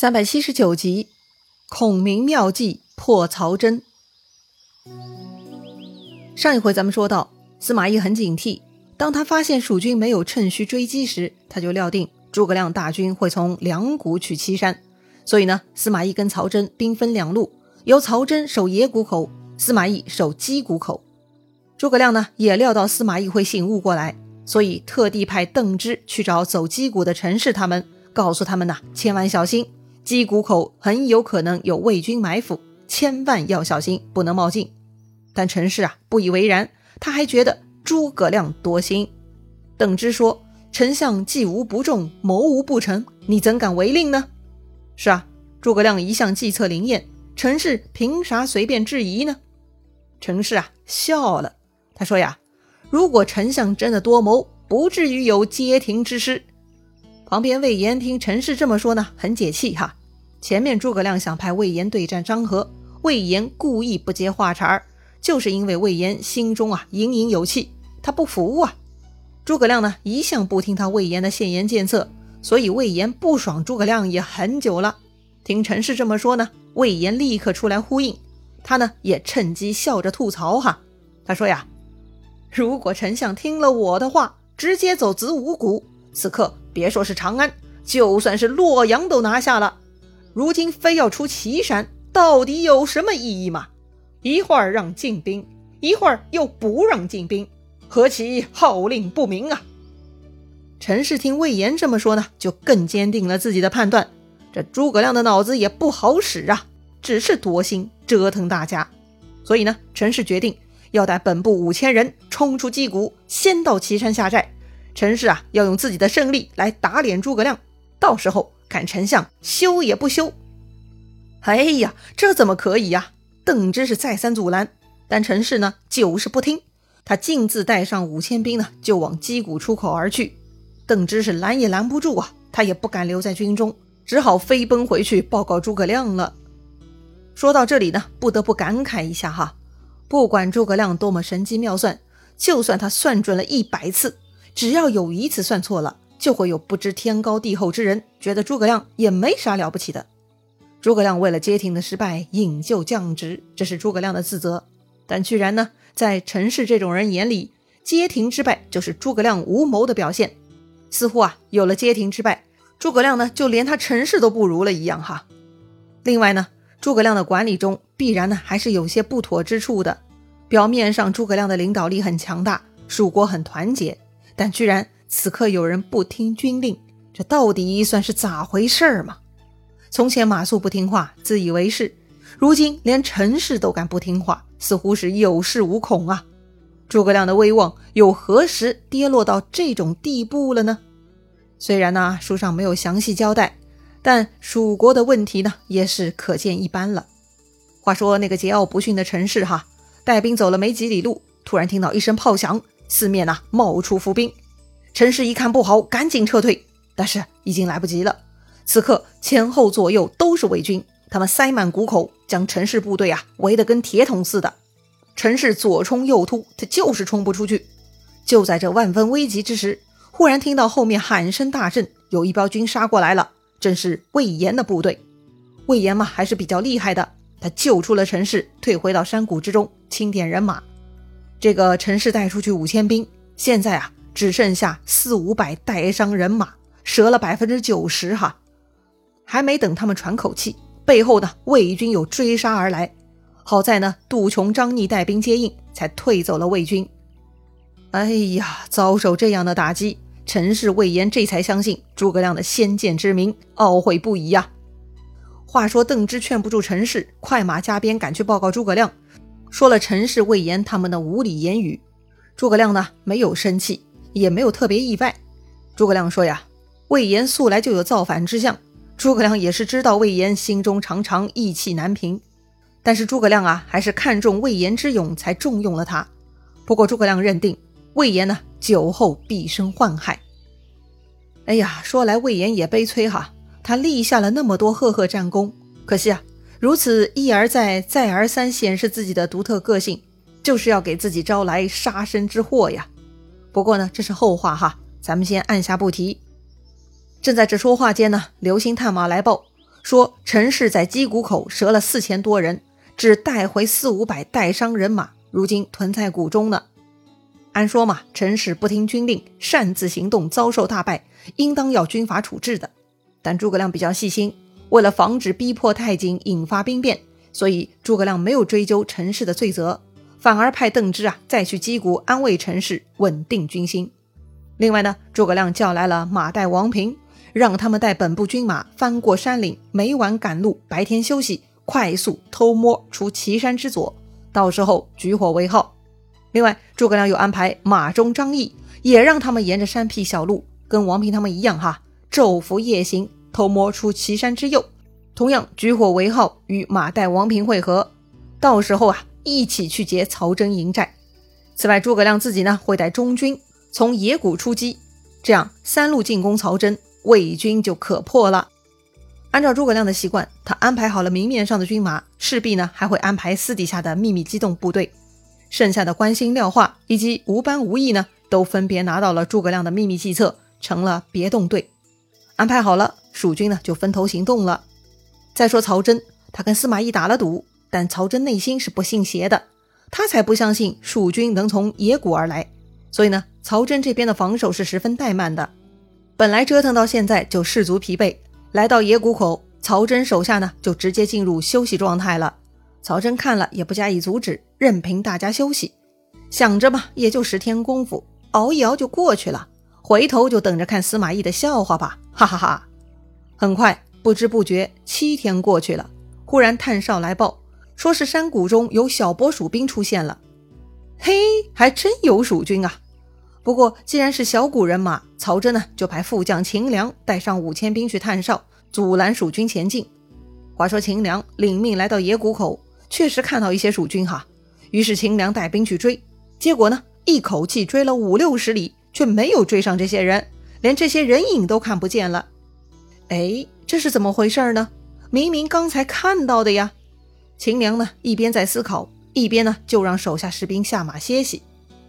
三百七十九集，孔明妙计破曹真。上一回咱们说到，司马懿很警惕，当他发现蜀军没有趁虚追击时，他就料定诸葛亮大军会从两谷取岐山，所以呢，司马懿跟曹真兵分两路，由曹真守野谷口，司马懿守鸡谷口。诸葛亮呢也料到司马懿会醒悟过来，所以特地派邓芝去找走鸡谷的陈氏他们，告诉他们呐，千万小心。鸡谷口很有可能有魏军埋伏，千万要小心，不能冒进。但陈氏啊不以为然，他还觉得诸葛亮多心。邓芝说：“丞相计无不中，谋无不成，你怎敢违令呢？”是啊，诸葛亮一向计策灵验，陈氏凭啥随便质疑呢？陈氏啊笑了，他说：“呀，如果丞相真的多谋，不至于有街亭之失。”旁边魏延听陈氏这么说呢，很解气哈。前面诸葛亮想派魏延对战张合，魏延故意不接话茬儿，就是因为魏延心中啊隐隐有气，他不服啊。诸葛亮呢一向不听他魏延的献言建策，所以魏延不爽诸葛亮也很久了。听陈氏这么说呢，魏延立刻出来呼应，他呢也趁机笑着吐槽哈。他说呀，如果丞相听了我的话，直接走子午谷，此刻别说是长安，就算是洛阳都拿下了。如今非要出岐山，到底有什么意义吗？一会儿让进兵，一会儿又不让进兵，何其号令不明啊！陈氏听魏延这么说呢，就更坚定了自己的判断。这诸葛亮的脑子也不好使啊，只是多心折腾大家。所以呢，陈氏决定要带本部五千人冲出击谷，先到岐山下寨。陈氏啊，要用自己的胜利来打脸诸葛亮，到时候。看丞相休也不休！哎呀，这怎么可以呀？邓芝是再三阻拦，但陈氏呢就是不听。他径自带上五千兵呢，就往击鼓出口而去。邓芝是拦也拦不住啊，他也不敢留在军中，只好飞奔回去报告诸葛亮了。说到这里呢，不得不感慨一下哈，不管诸葛亮多么神机妙算，就算他算准了一百次，只要有一次算错了。就会有不知天高地厚之人觉得诸葛亮也没啥了不起的。诸葛亮为了街亭的失败引咎降职，这是诸葛亮的自责。但居然呢，在陈氏这种人眼里，街亭之败就是诸葛亮无谋的表现。似乎啊，有了街亭之败，诸葛亮呢就连他陈氏都不如了一样哈。另外呢，诸葛亮的管理中必然呢还是有些不妥之处的。表面上诸葛亮的领导力很强大，蜀国很团结，但居然。此刻有人不听军令，这到底算是咋回事儿嘛？从前马谡不听话，自以为是，如今连陈氏都敢不听话，似乎是有恃无恐啊！诸葛亮的威望又何时跌落到这种地步了呢？虽然呢书上没有详细交代，但蜀国的问题呢也是可见一斑了。话说那个桀骜不驯的陈氏哈，带兵走了没几里路，突然听到一声炮响，四面呐冒出伏兵。陈氏一看不好，赶紧撤退，但是已经来不及了。此刻前后左右都是魏军，他们塞满谷口，将陈氏部队啊围得跟铁桶似的。陈氏左冲右突，他就是冲不出去。就在这万分危急之时，忽然听到后面喊声大震，有一彪军杀过来了，正是魏延的部队。魏延嘛还是比较厉害的，他救出了陈氏，退回到山谷之中，清点人马。这个陈氏带出去五千兵，现在啊。只剩下四五百带伤人马，折了百分之九十哈。还没等他们喘口气，背后呢魏军又追杀而来。好在呢杜琼、张逆带兵接应，才退走了魏军。哎呀，遭受这样的打击，陈氏、魏延这才相信诸葛亮的先见之明，懊悔不已呀。话说邓芝劝不住陈氏，快马加鞭赶去报告诸葛亮，说了陈氏、魏延他们的无理言语。诸葛亮呢没有生气。也没有特别意外。诸葛亮说：“呀，魏延素来就有造反之相。诸葛亮也是知道魏延心中常常意气难平，但是诸葛亮啊，还是看中魏延之勇，才重用了他。不过诸葛亮认定魏延呢，酒后必生患害。哎呀，说来魏延也悲催哈，他立下了那么多赫赫战功，可惜啊，如此一而再、再而三显示自己的独特个性，就是要给自己招来杀身之祸呀。”不过呢，这是后话哈，咱们先按下不提。正在这说话间呢，刘星探马来报，说陈氏在击谷口折了四千多人，只带回四五百带伤人马，如今屯在谷中呢。按说嘛，陈氏不听军令，擅自行动，遭受大败，应当要军法处置的。但诸葛亮比较细心，为了防止逼迫太紧，引发兵变，所以诸葛亮没有追究陈氏的罪责，反而派邓芝啊再去击鼓安慰陈氏，稳定军心。另外呢，诸葛亮叫来了马岱、王平，让他们带本部军马翻过山岭，每晚赶路，白天休息，快速偷摸出岐山之左，到时候举火为号。另外，诸葛亮又安排马忠、张翼，也让他们沿着山僻小路，跟王平他们一样哈，昼伏夜行，偷摸出岐山之右，同样举火为号，与马岱、王平会合，到时候啊，一起去劫曹真营寨。此外，诸葛亮自己呢，会带中军从野谷出击，这样三路进攻曹真，魏军就可破了。按照诸葛亮的习惯，他安排好了明面上的军马，势必呢还会安排私底下的秘密机动部队。剩下的关心廖化以及吴班、吴义呢，都分别拿到了诸葛亮的秘密计策，成了别动队。安排好了，蜀军呢就分头行动了。再说曹真，他跟司马懿打了赌，但曹真内心是不信邪的，他才不相信蜀军能从野谷而来。所以呢，曹真这边的防守是十分怠慢的。本来折腾到现在就士卒疲惫，来到野谷口，曹真手下呢就直接进入休息状态了。曹真看了也不加以阻止，任凭大家休息。想着嘛，也就十天功夫，熬一熬就过去了。回头就等着看司马懿的笑话吧，哈哈哈！很快，不知不觉七天过去了。忽然探哨来报，说是山谷中有小波蜀兵出现了。嘿，还真有蜀军啊！不过既然是小谷人马，曹真呢就派副将秦良带上五千兵去探哨，阻拦蜀军前进。话说秦良领命来到野谷口。确实看到一些蜀军哈，于是秦良带兵去追，结果呢，一口气追了五六十里，却没有追上这些人，连这些人影都看不见了。哎，这是怎么回事呢？明明刚才看到的呀！秦良呢，一边在思考，一边呢就让手下士兵下马歇息。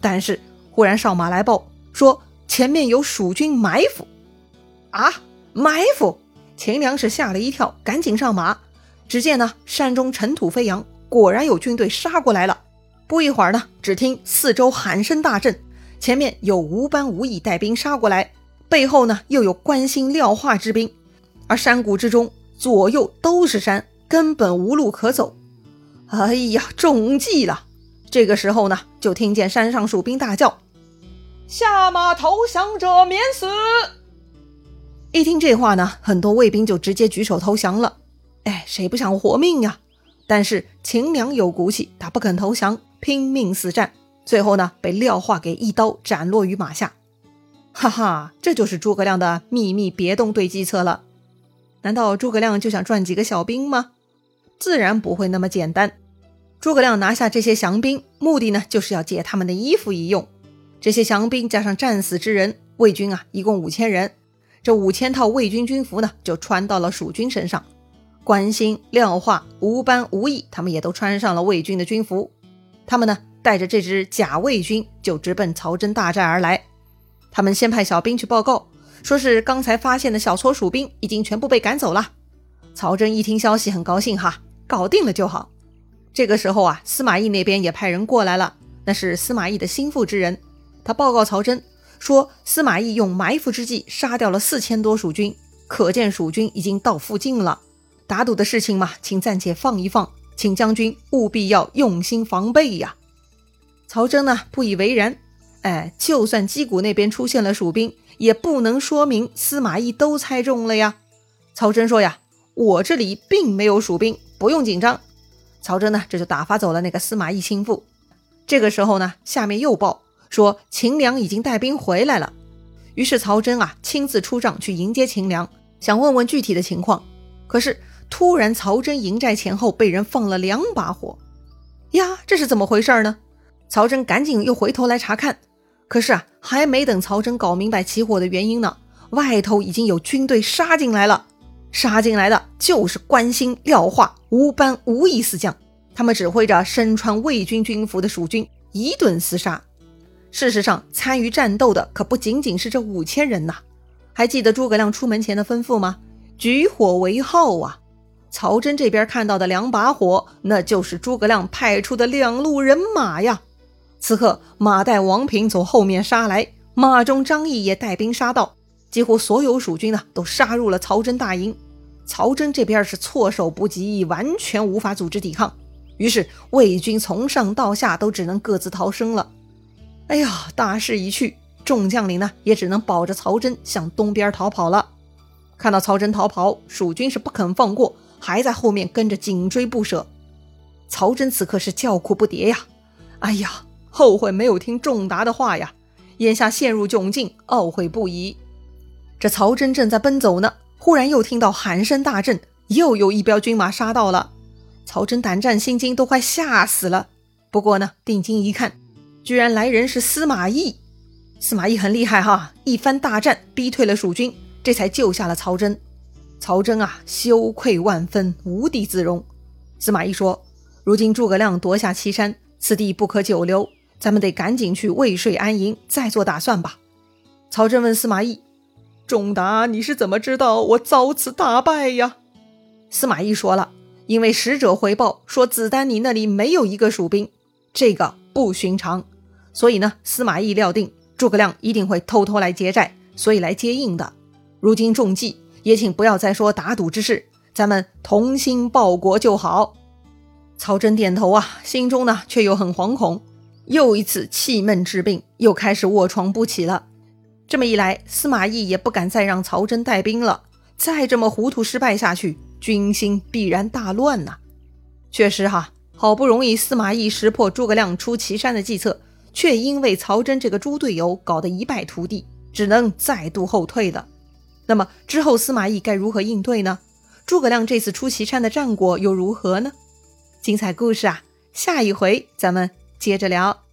但是忽然哨马来报说前面有蜀军埋伏，啊，埋伏！秦良是吓了一跳，赶紧上马。只见呢，山中尘土飞扬，果然有军队杀过来了。不一会儿呢，只听四周喊声大震，前面有吴班、吴义带兵杀过来，背后呢又有关兴、廖化之兵，而山谷之中左右都是山，根本无路可走。哎呀，中计了！这个时候呢，就听见山上蜀兵大叫：“下马投降者免死！”一听这话呢，很多卫兵就直接举手投降了。哎，谁不想活命呀？但是秦良有骨气，他不肯投降，拼命死战。最后呢，被廖化给一刀斩落于马下。哈哈，这就是诸葛亮的秘密别动队计策了。难道诸葛亮就想赚几个小兵吗？自然不会那么简单。诸葛亮拿下这些降兵，目的呢，就是要借他们的衣服一用。这些降兵加上战死之人，魏军啊，一共五千人。这五千套魏军军服呢，就穿到了蜀军身上。关兴、廖化、吴班、吴懿，他们也都穿上了魏军的军服。他们呢，带着这支假魏军，就直奔曹真大寨而来。他们先派小兵去报告，说是刚才发现的小撮蜀兵已经全部被赶走了。曹真一听消息，很高兴哈，搞定了就好。这个时候啊，司马懿那边也派人过来了，那是司马懿的心腹之人。他报告曹真说，司马懿用埋伏之计杀掉了四千多蜀军，可见蜀军已经到附近了。打赌的事情嘛，请暂且放一放，请将军务必要用心防备呀。曹真呢不以为然，哎，就算击鼓那边出现了蜀兵，也不能说明司马懿都猜中了呀。曹真说呀，我这里并没有蜀兵，不用紧张。曹真呢这就打发走了那个司马懿心腹。这个时候呢，下面又报说秦良已经带兵回来了。于是曹真啊亲自出帐去迎接秦良，想问问具体的情况，可是。突然，曹真营寨前后被人放了两把火，呀，这是怎么回事呢？曹真赶紧又回头来查看，可是啊，还没等曹真搞明白起火的原因呢，外头已经有军队杀进来了。杀进来的就是关兴、廖化、吴班、吴义四将，他们指挥着身穿魏军军服的蜀军一顿厮杀。事实上，参与战斗的可不仅仅是这五千人呐。还记得诸葛亮出门前的吩咐吗？举火为号啊！曹真这边看到的两把火，那就是诸葛亮派出的两路人马呀。此刻，马岱、王平从后面杀来，马中张翼也带兵杀到，几乎所有蜀军呢都杀入了曹真大营。曹真这边是措手不及，完全无法组织抵抗。于是魏军从上到下都只能各自逃生了。哎呀，大势已去，众将领呢也只能保着曹真向东边逃跑了。看到曹真逃跑，蜀军是不肯放过。还在后面跟着紧追不舍，曹真此刻是叫苦不迭呀！哎呀，后悔没有听仲达的话呀！眼下陷入窘境，懊悔不已。这曹真正在奔走呢，忽然又听到喊声大震，又有一彪军马杀到了。曹真胆战心惊，都快吓死了。不过呢，定睛一看，居然来人是司马懿。司马懿很厉害哈，一番大战逼退了蜀军，这才救下了曹真。曹真啊，羞愧万分，无地自容。司马懿说：“如今诸葛亮夺下岐山，此地不可久留，咱们得赶紧去未睡安营，再做打算吧。”曹真问司马懿：“仲达，你是怎么知道我遭此大败呀？”司马懿说了：“因为使者回报说，子丹你那里没有一个蜀兵，这个不寻常。所以呢，司马懿料定诸葛亮一定会偷偷来劫寨，所以来接应的。如今中计。”也请不要再说打赌之事，咱们同心报国就好。曹真点头啊，心中呢却又很惶恐，又一次气闷治病，又开始卧床不起了。这么一来，司马懿也不敢再让曹真带兵了。再这么糊涂失败下去，军心必然大乱呐。确实哈，好不容易司马懿识破诸葛亮出祁山的计策，却因为曹真这个猪队友搞得一败涂地，只能再度后退了。那么之后，司马懿该如何应对呢？诸葛亮这次出祁山的战果又如何呢？精彩故事啊，下一回咱们接着聊。